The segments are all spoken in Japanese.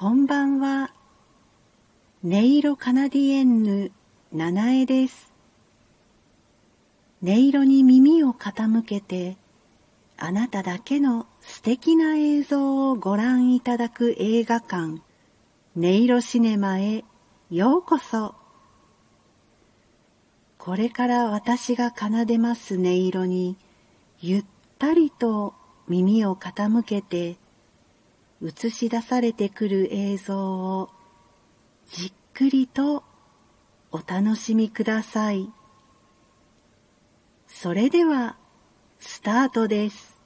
こんばんは。音色カナディエンヌ、七重です。音色に耳を傾けて、あなただけの素敵な映像をご覧いただく映画館、音色シネマへようこそ。これから私が奏でます音色に、ゆったりと耳を傾けて、映し出されてくる映像をじっくりとお楽しみください。それでは、スタートです。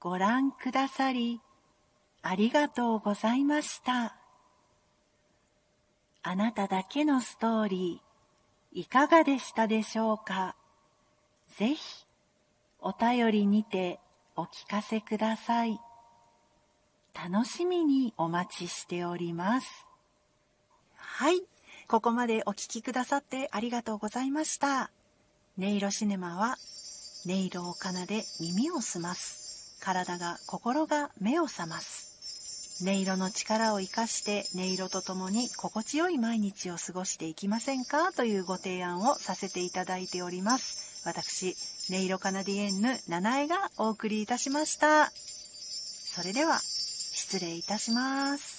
ご覧くださり、ありがとうございました。あなただけのストーリー、いかがでしたでしょうか？ぜひ、お便りにてお聞かせください。楽しみにお待ちしております。はい。ここまでお聴きくださってありがとうございました。音色シネマは、音色を奏で耳を澄ます。体が心が目を覚ます。音色の力を生かして音色とともに心地よい毎日を過ごしていきませんか？というご提案をさせていただいております。私音色カナディエンヌ七重がお送りいたしました。それでは失礼いたします。